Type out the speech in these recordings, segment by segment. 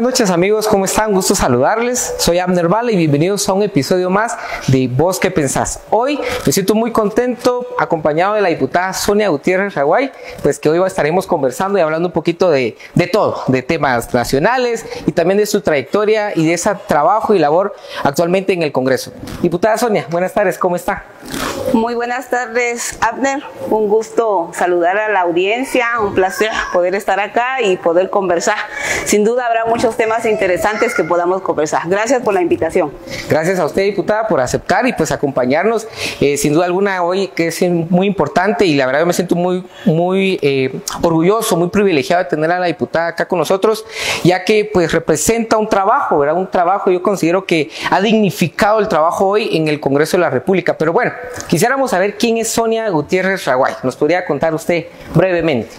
Buenas noches amigos, ¿cómo están? Gusto saludarles. Soy Abner Vale y bienvenidos a un episodio más de Vos qué pensás. Hoy me siento muy contento acompañado de la diputada Sonia Gutiérrez Raguay, pues que hoy estaremos conversando y hablando un poquito de, de todo, de temas nacionales y también de su trayectoria y de ese trabajo y labor actualmente en el Congreso. Diputada Sonia, buenas tardes, ¿cómo está? Muy buenas tardes, Abner. Un gusto saludar a la audiencia, un placer poder estar acá y poder conversar. Sin duda habrá muchos temas interesantes que podamos conversar. Gracias por la invitación. Gracias a usted, diputada, por aceptar y pues acompañarnos. Eh, sin duda alguna hoy que es muy importante y la verdad me siento muy, muy eh, orgulloso, muy privilegiado de tener a la diputada acá con nosotros, ya que pues representa un trabajo, ¿verdad? Un trabajo, yo considero que ha dignificado el trabajo hoy en el Congreso de la República. Pero bueno, Quisiéramos saber quién es Sonia Gutiérrez Raguay. ¿Nos podría contar usted brevemente?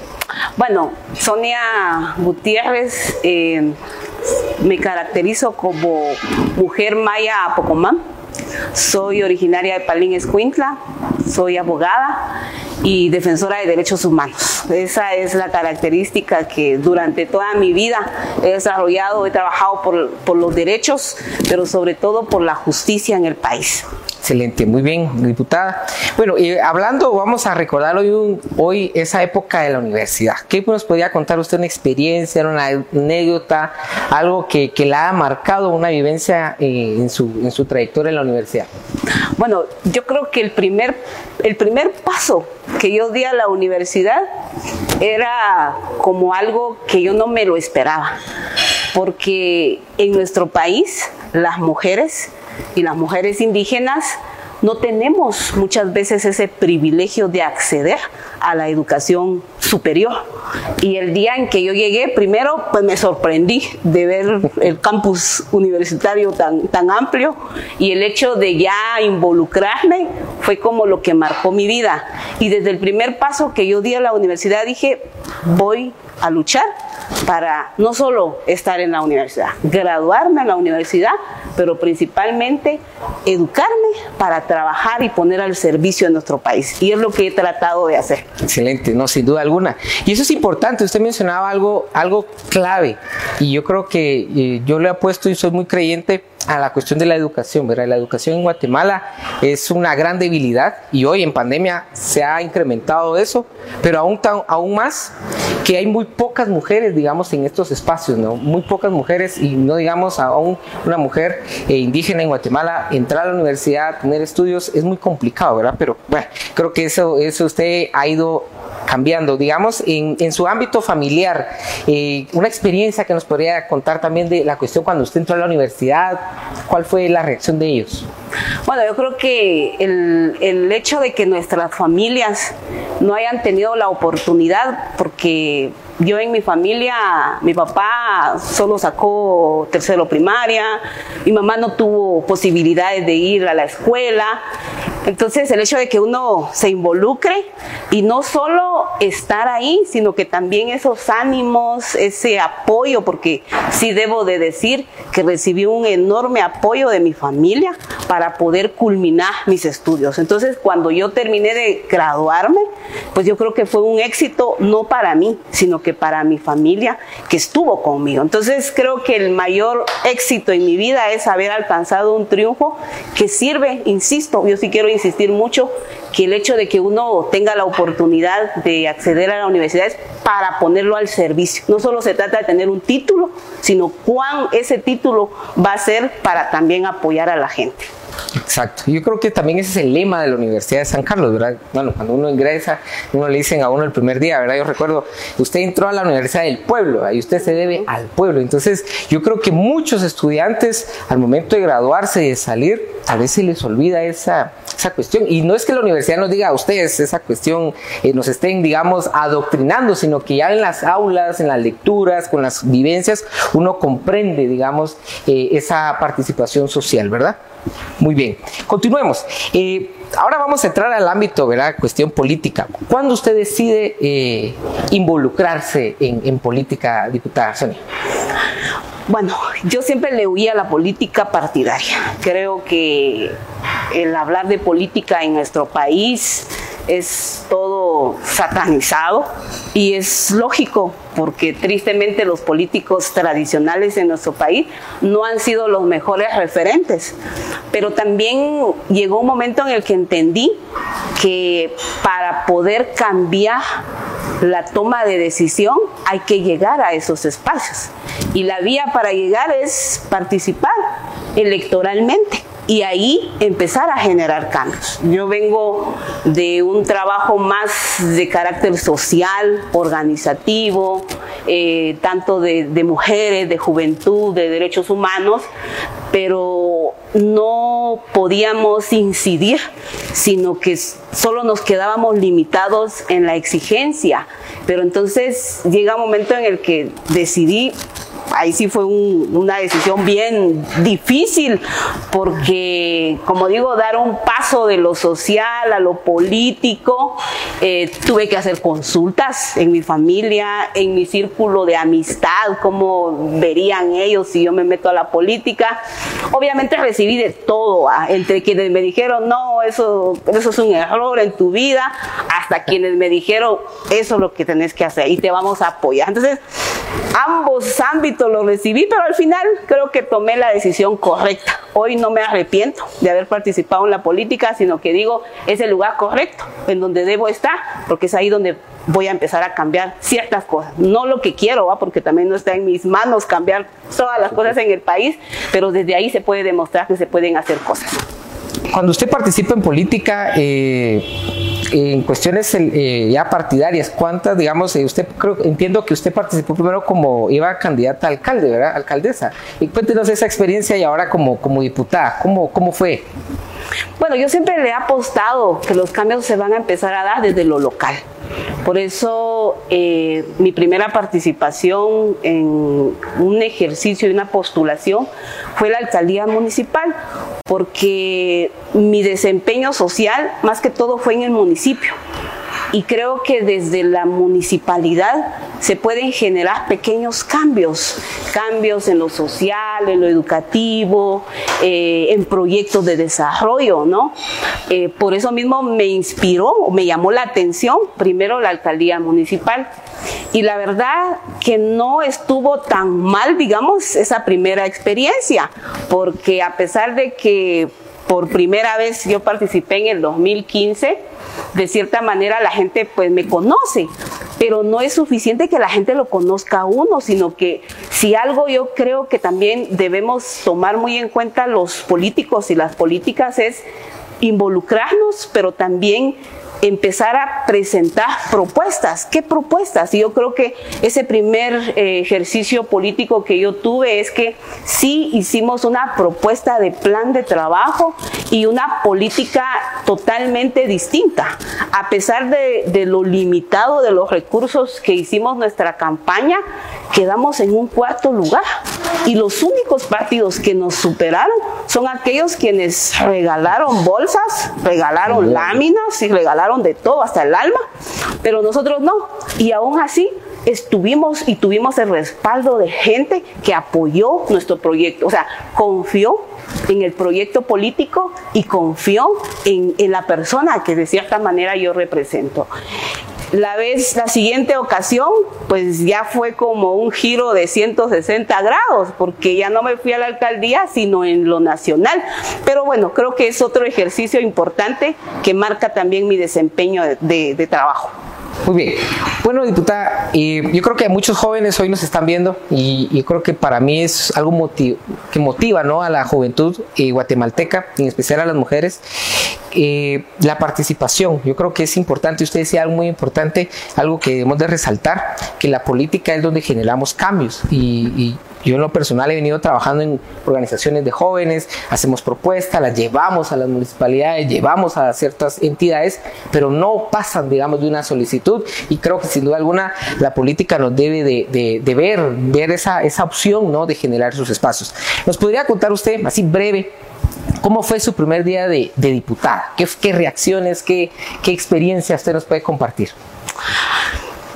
Bueno, Sonia Gutiérrez, eh, me caracterizo como mujer maya apocomán. Soy originaria de Palín Escuintla, soy abogada y defensora de derechos humanos. Esa es la característica que durante toda mi vida he desarrollado, he trabajado por, por los derechos, pero sobre todo por la justicia en el país. Excelente, muy bien, diputada. Bueno, y hablando, vamos a recordar hoy, hoy esa época de la universidad. ¿Qué nos podría contar usted una experiencia, una anécdota, algo que, que la ha marcado, una vivencia eh, en, su, en su trayectoria en la universidad? Bueno, yo creo que el primer, el primer paso que yo di a la universidad era como algo que yo no me lo esperaba, porque en nuestro país las mujeres y las mujeres indígenas no tenemos muchas veces ese privilegio de acceder a la educación superior. Y el día en que yo llegué, primero, pues me sorprendí de ver el campus universitario tan, tan amplio y el hecho de ya involucrarme fue como lo que marcó mi vida. Y desde el primer paso que yo di a la universidad dije, voy a luchar para no solo estar en la universidad, graduarme en la universidad, pero principalmente educarme para trabajar y poner al servicio de nuestro país. Y es lo que he tratado de hacer. Excelente, no, sin duda alguna. Y eso es importante, usted mencionaba algo, algo clave, y yo creo que eh, yo le he puesto y soy muy creyente a la cuestión de la educación, ¿verdad? La educación en Guatemala es una gran debilidad y hoy en pandemia se ha incrementado eso, pero aún, aún más que hay muy pocas mujeres, digamos, en estos espacios, ¿no? Muy pocas mujeres y no digamos aún una mujer eh, indígena en Guatemala entrar a la universidad, tener estudios, es muy complicado, ¿verdad? Pero bueno, creo que eso, eso usted ha ido cambiando. Digamos, en, su ámbito familiar, eh, una experiencia que nos podría contar también de la cuestión cuando usted entró a la universidad, ¿cuál fue la reacción de ellos? Bueno, yo creo que el, el hecho de que nuestras familias no hayan tenido la oportunidad, porque yo en mi familia, mi papá solo sacó tercero primaria, mi mamá no tuvo posibilidades de ir a la escuela. Entonces el hecho de que uno se involucre y no solo estar ahí, sino que también esos ánimos, ese apoyo, porque sí debo de decir que recibí un enorme apoyo de mi familia para poder culminar mis estudios. Entonces cuando yo terminé de graduarme, pues yo creo que fue un éxito no para mí, sino que para mi familia que estuvo conmigo. Entonces creo que el mayor éxito en mi vida es haber alcanzado un triunfo que sirve, insisto, yo sí quiero insistir mucho, que el hecho de que uno tenga la oportunidad de acceder a la universidad es para ponerlo al servicio. No solo se trata de tener un título, sino cuán ese título va a ser para también apoyar a la gente. Exacto. Yo creo que también ese es el lema de la Universidad de San Carlos, ¿verdad? Bueno, cuando uno ingresa, uno le dicen a uno el primer día, ¿verdad? Yo recuerdo, usted entró a la Universidad del Pueblo y usted se debe al pueblo. Entonces, yo creo que muchos estudiantes, al momento de graduarse y de salir, a veces se les olvida esa, esa cuestión. Y no es que la universidad nos diga a ustedes esa cuestión, eh, nos estén, digamos, adoctrinando, sino que ya en las aulas, en las lecturas, con las vivencias, uno comprende, digamos, eh, esa participación social, ¿verdad? Muy bien, continuemos. Eh, ahora vamos a entrar al ámbito, ¿verdad? Cuestión política. ¿Cuándo usted decide eh, involucrarse en, política, diputada Sonia? Bueno, yo siempre le huía a la política partidaria. Creo que el hablar de política en nuestro país es todo satanizado y es lógico porque tristemente los políticos tradicionales en nuestro país no han sido los mejores referentes. Pero también llegó un momento en el que entendí que para poder cambiar la toma de decisión hay que llegar a esos espacios. Y la vía para llegar es participar electoralmente y ahí empezar a generar cambios. Yo vengo de un trabajo más de carácter social, organizativo, eh, tanto de, de mujeres, de juventud, de derechos humanos, pero no podíamos incidir, sino que solo nos quedábamos limitados en la exigencia. Pero entonces llega un momento en el que decidí ahí sí fue una decisión bien difícil porque, como digo, dar un paso de lo social a lo político, eh, tuve que hacer consultas en mi familia, en mi círculo de amistad, cómo verían ellos si yo me meto a la política. Obviamente recibí de todo, ¿ah? entre quienes me dijeron, no, eso, eso es un error en tu vida, hasta quienes me dijeron, eso es lo que tenés que hacer y te vamos a apoyar. Entonces, ambos ámbitos lo recibí, pero al final creo que tomé la decisión correcta. Hoy no me arrepiento de haber participado en la política, sino que digo, es el lugar correcto en donde debo estar, porque es ahí donde voy a empezar a cambiar ciertas cosas. No lo que quiero, porque también no está en mis manos cambiar todas las cosas en el país, pero desde ahí se puede demostrar que se pueden hacer cosas. Cuando usted participa en política, eh, en cuestiones eh, ya partidarias, ¿cuántas, digamos, eh, usted creo, entiendo que usted participó primero como iba candidata a alcalde, ¿verdad? Alcaldesa. Y cuéntenos esa experiencia y ahora como, como diputada, ¿cómo, cómo fue? Bueno, yo siempre le he apostado que los cambios se van a empezar a dar desde lo local. Por eso eh, mi primera participación en un ejercicio y una postulación fue la alcaldía municipal, porque mi desempeño social más que todo fue en el municipio y creo que desde la municipalidad se pueden generar pequeños cambios, cambios en lo social, en lo educativo, eh, en proyectos de desarrollo, ¿no? Eh, por eso mismo me inspiró, me llamó la atención primero la alcaldía municipal. Y la verdad que no estuvo tan mal, digamos, esa primera experiencia, porque a pesar de que por primera vez yo participé en el 2015, de cierta manera la gente pues me conoce, pero no es suficiente que la gente lo conozca a uno, sino que si algo yo creo que también debemos tomar muy en cuenta los políticos y las políticas es involucrarnos, pero también empezar a presentar propuestas. ¿Qué propuestas? Y yo creo que ese primer eh, ejercicio político que yo tuve es que sí hicimos una propuesta de plan de trabajo y una política totalmente distinta. A pesar de, de lo limitado de los recursos que hicimos nuestra campaña, quedamos en un cuarto lugar. Y los únicos partidos que nos superaron son aquellos quienes regalaron bolsas, regalaron láminas y regalaron de todo, hasta el alma, pero nosotros no. Y aún así estuvimos y tuvimos el respaldo de gente que apoyó nuestro proyecto, o sea, confió en el proyecto político y confió en, en la persona que de cierta manera yo represento. La vez, la siguiente ocasión, pues ya fue como un giro de 160 grados, porque ya no me fui a la alcaldía, sino en lo nacional. Pero bueno, creo que es otro ejercicio importante que marca también mi desempeño de, de trabajo. Muy bien. Bueno, diputada, eh, yo creo que muchos jóvenes hoy nos están viendo y yo creo que para mí es algo que motiva ¿no? a la juventud eh, guatemalteca, en especial a las mujeres, eh, la participación. Yo creo que es importante, usted decía algo muy importante, algo que debemos de resaltar, que la política es donde generamos cambios y yo en lo personal he venido trabajando en organizaciones de jóvenes, hacemos propuestas, las llevamos a las municipalidades, llevamos a ciertas entidades, pero no pasan, digamos, de una solicitud y creo que sin duda alguna la política nos debe de, ver, ver esa, esa opción, ¿no? De generar sus espacios. ¿Nos podría contar usted, así breve, ¿Cómo fue su primer día de, diputada? ¿Qué, reacciones, qué, qué experiencia usted nos puede compartir?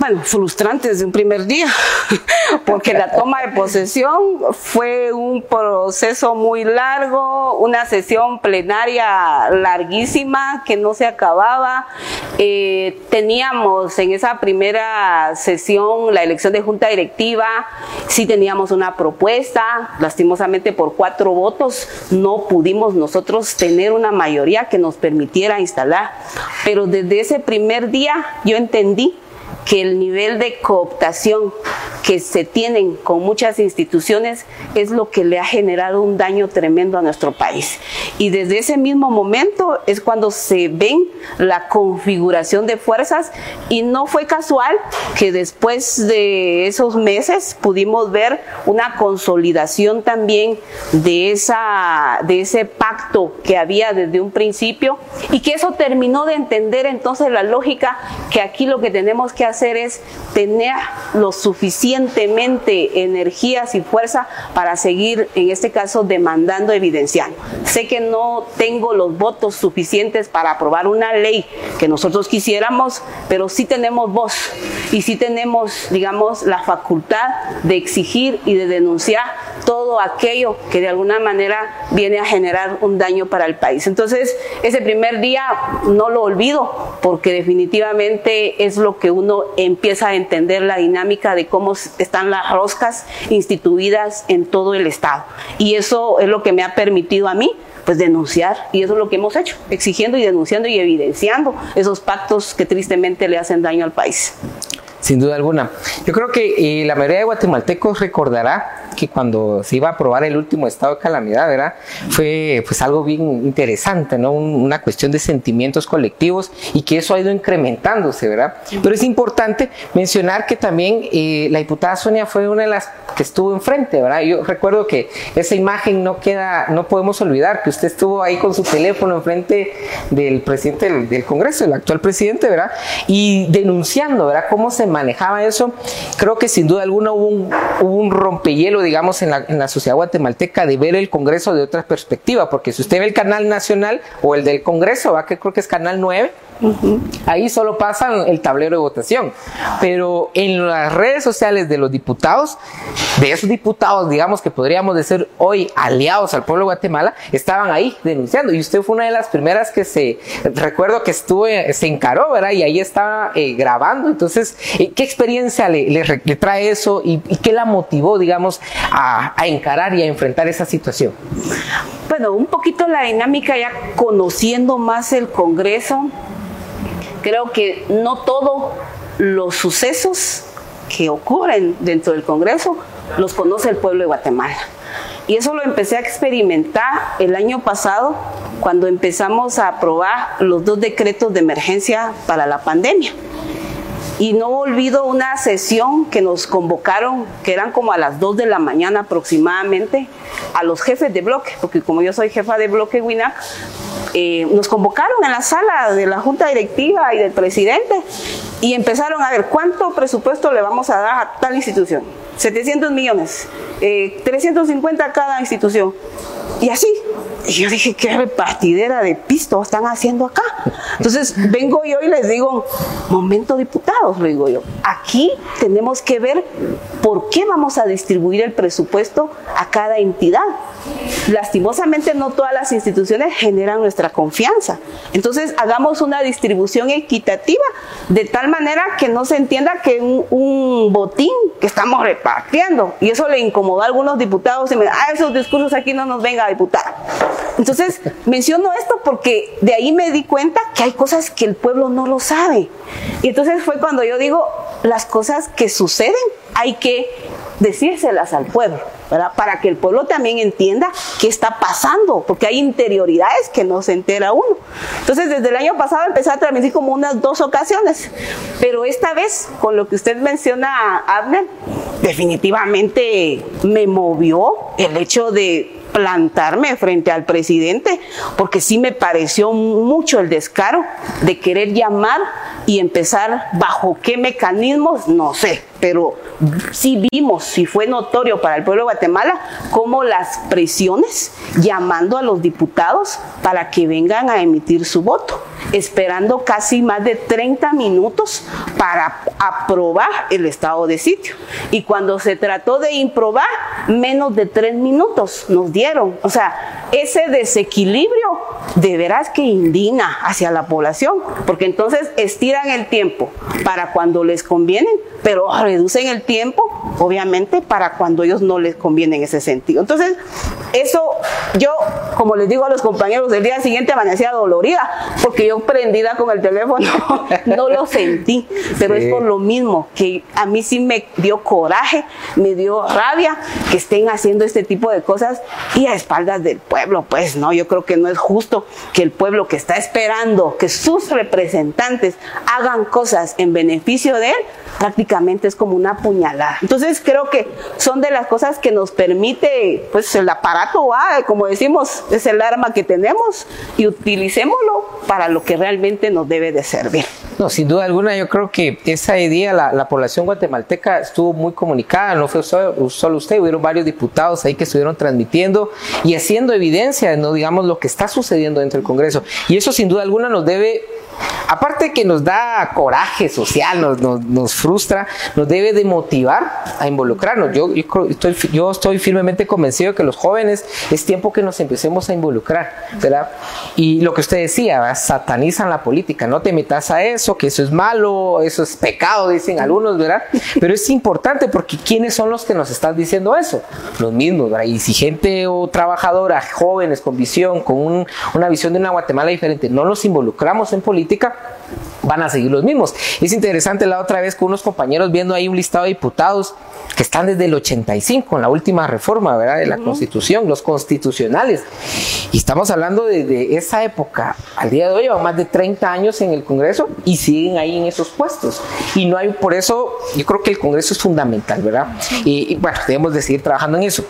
Bueno, frustrante desde un primer día, porque la toma de posesión fue un proceso muy largo, una sesión plenaria larguísima que no se acababa. Eh, teníamos en esa primera sesión la elección de junta directiva, sí teníamos una propuesta, lastimosamente por cuatro votos no pudimos nosotros tener una mayoría que nos permitiera instalar, pero desde ese primer día yo entendí que el nivel de cooptación que se tienen con muchas instituciones es lo que le ha generado un daño tremendo a nuestro país. Y desde ese mismo momento es cuando se ven la configuración de fuerzas y no fue casual que después de esos meses pudimos ver una consolidación también de, esa, de ese pacto que había desde un principio y que eso terminó de entender entonces la lógica que aquí lo que tenemos que hacer es tener lo suficientemente energías y fuerza para seguir, en este caso, demandando, evidenciando. Sé que no tengo los votos suficientes para aprobar una ley que nosotros quisiéramos, pero sí tenemos voz y sí tenemos, digamos, la facultad de exigir y de denunciar todo aquello que de alguna manera viene a generar un daño para el país. Entonces, ese primer día no lo olvido porque definitivamente es lo que uno empieza a entender la dinámica de cómo están las roscas instituidas en todo el Estado. Y eso es lo que me ha permitido a mí pues denunciar y eso es lo que hemos hecho, exigiendo y denunciando y evidenciando esos pactos que tristemente le hacen daño al país. Sin duda alguna. Yo creo que eh, la mayoría de guatemaltecos recordará que cuando se iba a aprobar el último estado de calamidad, ¿verdad? Fue pues algo bien interesante, ¿no? una cuestión de sentimientos colectivos y que eso ha ido incrementándose, ¿verdad? Pero es importante mencionar que también eh, la diputada Sonia fue una de las que estuvo enfrente, ¿verdad? Yo recuerdo que esa imagen no queda, no podemos olvidar que usted estuvo ahí con su teléfono enfrente del presidente del, Congreso, el actual presidente, ¿verdad? Y denunciando, ¿verdad? Cómo se manejaba eso. Creo que sin duda alguna hubo un, hubo un rompehielo digamos, en la, en la sociedad guatemalteca de ver el Congreso de otra perspectiva, porque si usted ve el canal nacional o el del Congreso, va que creo que es canal 9, Ahí solo pasan el tablero de votación. Pero en las redes sociales de los diputados, de esos diputados, digamos que podríamos decir hoy aliados al pueblo de Guatemala, estaban ahí denunciando. Y usted fue una de las primeras que se, recuerdo que estuvo, se encaró, ¿verdad? Y ahí estaba eh, grabando. Entonces, ¿qué experiencia le, trae eso y, qué la motivó, digamos, a, a encarar y a enfrentar esa situación? Bueno, un poquito la dinámica ya conociendo más el Congreso creo que no todos los sucesos que ocurren dentro del Congreso los conoce el pueblo de Guatemala. Y eso lo empecé a experimentar el año pasado cuando empezamos a aprobar los dos decretos de emergencia para la pandemia. Y no olvido una sesión que nos convocaron, que eran como a las 2 de la mañana aproximadamente, a los jefes de bloque, porque como yo soy jefa de bloque WINAC, eh, nos convocaron en la sala de la junta directiva y del presidente y empezaron a ver cuánto presupuesto le vamos a dar a tal institución. 700 millones, 350 eh, a cada institución. Y así. Y yo dije, qué repartidera de pisto están haciendo acá. Entonces vengo yo y les digo, momento diputados, lo digo yo, aquí tenemos que ver por qué vamos a distribuir el presupuesto a cada entidad. Lastimosamente no todas las instituciones generan nuestra confianza. Entonces hagamos una distribución equitativa de tal manera que no se entienda que un, un botín que estamos repartiendo y eso le incomodó a algunos diputados y me ah, esos discursos aquí no nos venga a diputar. Entonces menciono esto porque de ahí me di cuenta que hay cosas que el pueblo no lo sabe. Y entonces fue cuando yo digo, las cosas que suceden hay que decírselas al pueblo, ¿verdad? Para que el pueblo también entienda qué está pasando, porque hay interioridades que no se entera uno. Entonces, desde el año pasado empecé a transmitir como unas dos ocasiones, pero esta vez, con lo que usted menciona, Abner, definitivamente me movió el hecho de plantarme frente al presidente, porque sí me pareció mucho el descaro de querer llamar y empezar bajo qué mecanismos, no sé, pero sí vimos, sí fue notorio para el pueblo de Guatemala, como las presiones llamando a los diputados para que vengan a emitir su voto. Esperando casi más de 30 minutos para aprobar el estado de sitio. Y cuando se trató de improbar, menos de tres minutos nos dieron. O sea, ese desequilibrio de veras que indigna hacia la población, porque entonces estiran el tiempo para cuando les conviene, pero reducen el tiempo, obviamente, para cuando ellos no les conviene en ese sentido. Entonces, eso yo, como les digo a los compañeros, el día siguiente amanecía dolorida, porque yo prendida con el teléfono no lo sentí, pero es por lo mismo que a mí sí me dio coraje, me dio rabia que estén haciendo este tipo de cosas y a espaldas del pueblo, pues no, yo creo que no es justo que el pueblo que está esperando que sus representantes hagan cosas en beneficio de él, prácticamente es como una puñalada. Entonces creo que son de las cosas que nos permite, pues el aparato, como decimos, es el arma que tenemos y utilicémoslo para lo que realmente nos debe de servir. No, sin duda alguna, yo creo que esa idea, la, la población guatemalteca estuvo muy comunicada, no fue solo, solo, usted, hubieron varios diputados ahí que estuvieron transmitiendo y haciendo evidencia, no digamos, lo que está sucediendo dentro del Congreso. Y eso sin duda alguna nos debe aparte que nos da coraje social, nos, nos, frustra, nos debe de motivar a involucrarnos. Yo, estoy, yo estoy firmemente convencido de que los jóvenes es tiempo que nos empecemos a involucrar, ¿verdad? Y lo que usted decía, satanizan la política, no te metas a eso, que eso es malo, eso es pecado, dicen algunos, ¿verdad? Pero es importante porque ¿quiénes son los que nos están diciendo eso? Los mismos, ¿verdad? Y si gente o trabajadora, jóvenes con visión, con una visión de una Guatemala diferente, no los involucramos en política, van a seguir los mismos. Es interesante la otra vez con unos compañeros viendo ahí un listado de diputados que están desde el 85, en la última reforma ¿verdad? de la Constitución, los constitucionales. Y estamos hablando de, esa época. Al día de hoy llevan más de 30 años en el Congreso y siguen ahí en esos puestos. Y no hay, por eso, yo creo que el Congreso es fundamental, ¿verdad? Y, y bueno, debemos de seguir trabajando en eso.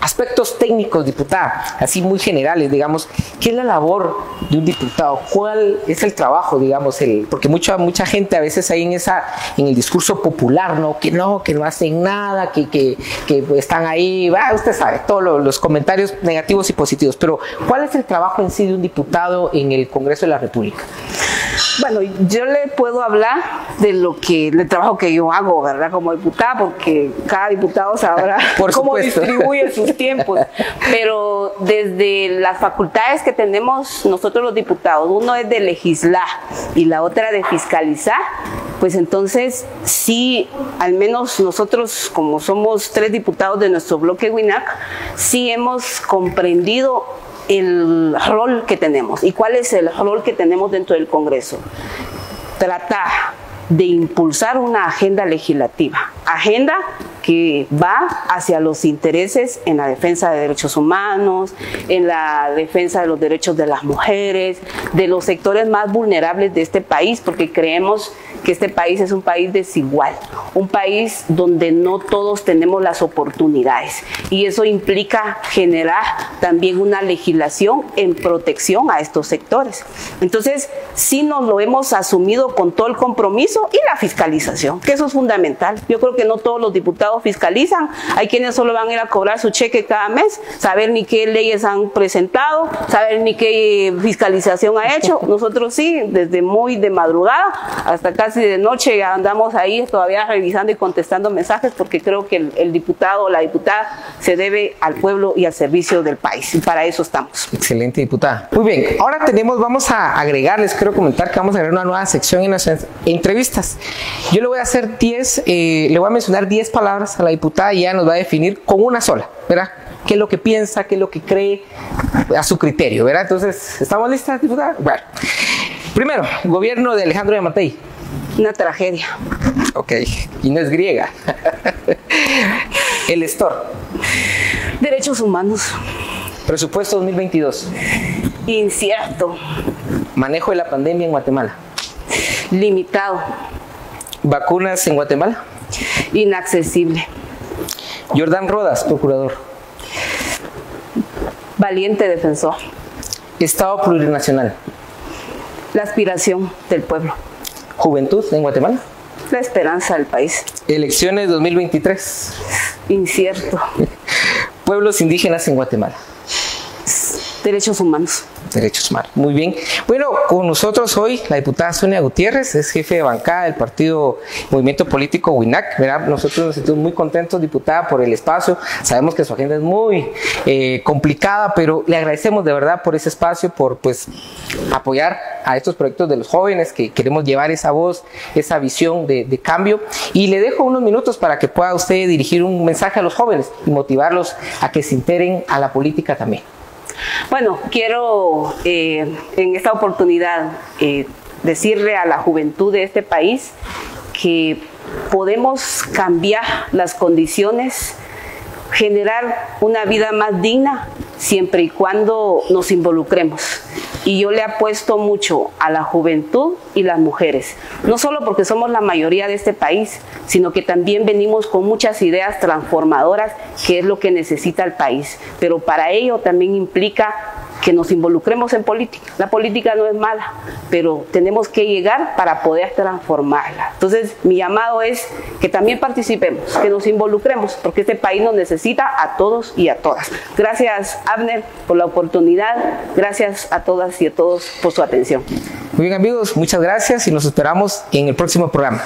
Aspectos técnicos, diputada, así muy generales, digamos, ¿qué es la labor de un diputado? ¿Cuál es el trabajo, digamos, el, porque mucha mucha gente a veces ahí en esa en el discurso popular, ¿no? Que no, que no hacen nada, que, que, que están ahí, va, usted sabe, todos los, los comentarios negativos y positivos, pero ¿cuál es el trabajo en sí de un diputado en el Congreso de la República? Bueno, yo le puedo hablar de lo que, del trabajo que yo hago, ¿verdad? Como diputada, porque cada diputado sabrá cómo distribuye sus tiempos. Pero desde las facultades que tenemos nosotros los diputados, uno es de legislar y la otra de fiscalizar, pues entonces sí, al menos nosotros como somos tres diputados de nuestro bloque WINAC, sí hemos comprendido el rol que tenemos. ¿Y cuál es el rol que tenemos dentro del Congreso? Tratar de impulsar una agenda legislativa. Agenda que va hacia los intereses en la defensa de derechos humanos, en la defensa de los derechos de las mujeres, de los sectores más vulnerables de este país, porque creemos que este país es un país desigual, un país donde no todos tenemos las oportunidades. Y eso implica generar también una legislación en protección a estos sectores. Entonces, sí nos lo hemos asumido con todo el compromiso y la fiscalización, que eso es fundamental. Yo creo que no todos los diputados fiscalizan. Hay quienes solo van a ir a cobrar su cheque cada mes, saber ni qué leyes han presentado, saber ni qué fiscalización ha hecho. Nosotros sí, desde muy de madrugada hasta casi de noche andamos ahí todavía revisando y contestando mensajes porque creo que el, diputado o la diputada se debe al pueblo y al servicio del país. Y para eso estamos. Excelente, diputada. Muy bien, ahora tenemos, vamos a agregarles, quiero comentar que vamos a agregar una nueva sección en las entrevistas. Yo le voy a hacer 10, eh, le voy a mencionar 10 palabras a la diputada y ya nos va a definir con una sola, ¿verdad? ¿Qué es lo que piensa, qué es lo que cree a su criterio, ¿verdad? Entonces, ¿estamos listas, diputada? Bueno, primero, gobierno de Alejandro de. Una tragedia. Ok, y no es griega. El Estor. Derechos humanos. Presupuesto 2022. Incierto. Manejo de la pandemia en Guatemala. Limitado. Vacunas en Guatemala inaccesible. Jordán Rodas, procurador. Valiente defensor. Estado plurinacional. La aspiración del pueblo. Juventud en Guatemala. La esperanza del país. Elecciones 2023. Incierto. Pueblos indígenas en Guatemala. Derechos humanos. Derechos humanos. Muy bien. Bueno, con nosotros hoy la diputada Sonia Gutiérrez, es jefe de bancada del partido Movimiento Político WINAC. Nosotros nos sentimos muy contentos, diputada, por el espacio. Sabemos que su agenda es muy eh, complicada, pero le agradecemos de verdad por ese espacio, por pues apoyar a estos proyectos de los jóvenes que queremos llevar esa voz, esa visión de, cambio. Y le dejo unos minutos para que pueda usted dirigir un mensaje a los jóvenes y motivarlos a que se integren a la política también. Bueno, quiero eh, en esta oportunidad eh, decirle a la juventud de este país que podemos cambiar las condiciones, generar una vida más digna siempre y cuando nos involucremos. Y yo le apuesto mucho a la juventud y las mujeres, no solo porque somos la mayoría de este país, sino que también venimos con muchas ideas transformadoras, que es lo que necesita el país, pero para ello también implica que nos involucremos en política. La política no es mala, pero tenemos que llegar para poder transformarla. Entonces, mi llamado es que también participemos, que nos involucremos, porque este país nos necesita a todos y a todas. Gracias, Abner, por la oportunidad. Gracias a todas y a todos por su atención. Muy bien, amigos, muchas gracias y nos esperamos en el próximo programa.